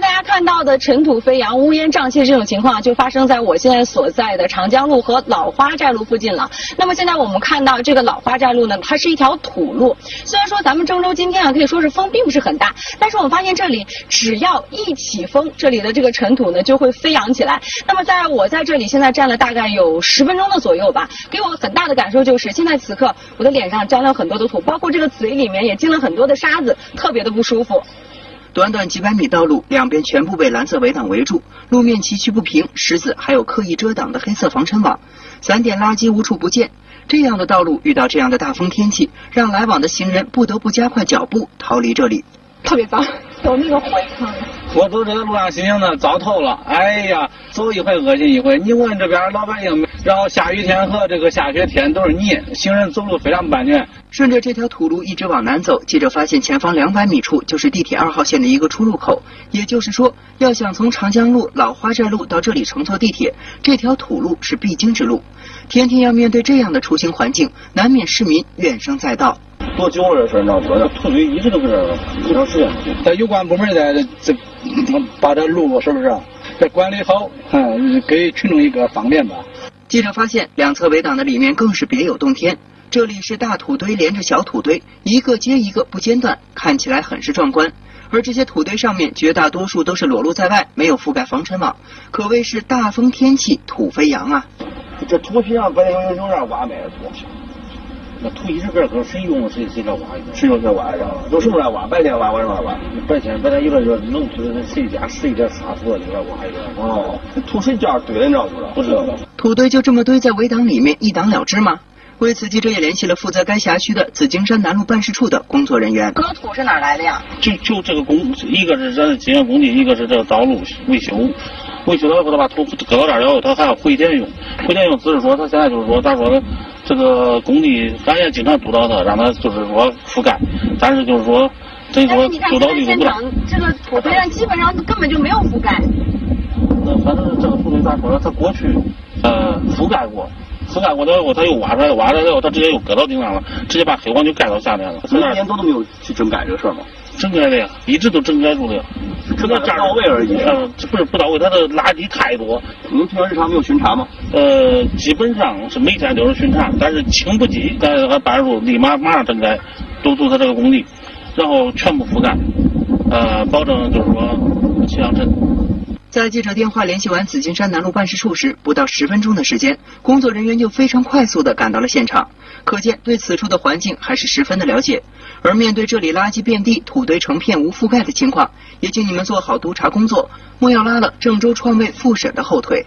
大家看到的尘土飞扬、乌烟瘴气这种情况，就发生在我现在所在的长江路和老花寨路附近了。那么现在我们看到这个老花寨路呢，它是一条土路。虽然说咱们郑州今天啊可以说是风并不是很大，但是我们发现这里只要一起风，这里的这个尘土呢就会飞扬起来。那么在我在这里现在站了大概有十分钟的左右吧，给我很大的感受就是，现在此刻我的脸上沾了很多的土，包括这个嘴里面也进了很多的沙子，特别的不舒服。短短几百米道路，两边全部被蓝色围挡围住，路面崎岖不平，石子还有刻意遮挡的黑色防尘网，散点垃圾无处不见。这样的道路遇到这样的大风天气，让来往的行人不得不加快脚步逃离这里。特别脏，走那个灰尘。我走这个路上心情呢糟透了，哎呀，走一回恶心一回。你问这边老百姓，然后下雨天和这个下雪天都是泥，行人走路非常不安全。顺着这条土路一直往南走，记者发现前方两百米处就是地铁二号线的一个出入口。也就是说，要想从长江路老花寨路到这里乘坐地铁，这条土路是必经之路。天天要面对这样的出行环境，难免市民怨声载道。多久了这事儿？你知道不？土堆一直都搁这儿，多长时间？在有关部门在这。把这路是不是这管理好？嗯，给群众一个方便吧。记者发现，两侧围挡的里面更是别有洞天。这里是大土堆连着小土堆，一个接一个不间断，看起来很是壮观。而这些土堆上面绝大多数都是裸露在外，没有覆盖防尘网，可谓是大风天气土飞扬啊！这土皮上本来有有点挖埋的土。那土一直搁搁谁用谁谁来挖一个，谁用谁挖是吧？用什么来挖？白天挖晚上挖？白天白天有的说弄土的，谁家谁家沙土就来挖一个。哦，土谁家堆的你知道不？不知道。土堆就这么堆在围挡里面，一挡了之吗？为此，记者也联系了负责该辖区的紫金山南路办事处的工作人员。这土是哪来的呀？就就这个工，一个是咱金源工地，一个是这个道路维修。维修了以后，他把土搁到这儿以后，他还要回填用。回填用只是说，他现在就是说，咋说呢？这个工地，咱也经常督导他，让他就是说覆盖，但是就是说，等于说督导力度不大。这个土堆上基本上根本就没有覆盖。那反正这个土堆咋说呢？他过去呃覆盖过，覆盖过了以后，他又挖出来，挖出来以后，他直接又搁到顶上了，直接把黑黄就盖到下面了。一年多都没有去整改这个事儿吗？整改的呀，一直都整改住的。这个这儿到位而已，呃，不是不到位，它的垃圾太多。你们平常日常没有巡查吗？呃，基本上是每天都是巡查，但是清不急，咱俺办事处立马马上整改，督促他这个工地，然后全部覆盖，呃，保证就是说气象镇。在记者电话联系完紫金山南路办事处时，不到十分钟的时间，工作人员就非常快速地赶到了现场，可见对此处的环境还是十分的了解。而面对这里垃圾遍地、土堆成片无覆盖的情况，也请你们做好督查工作，莫要拉了郑州创卫复审的后腿。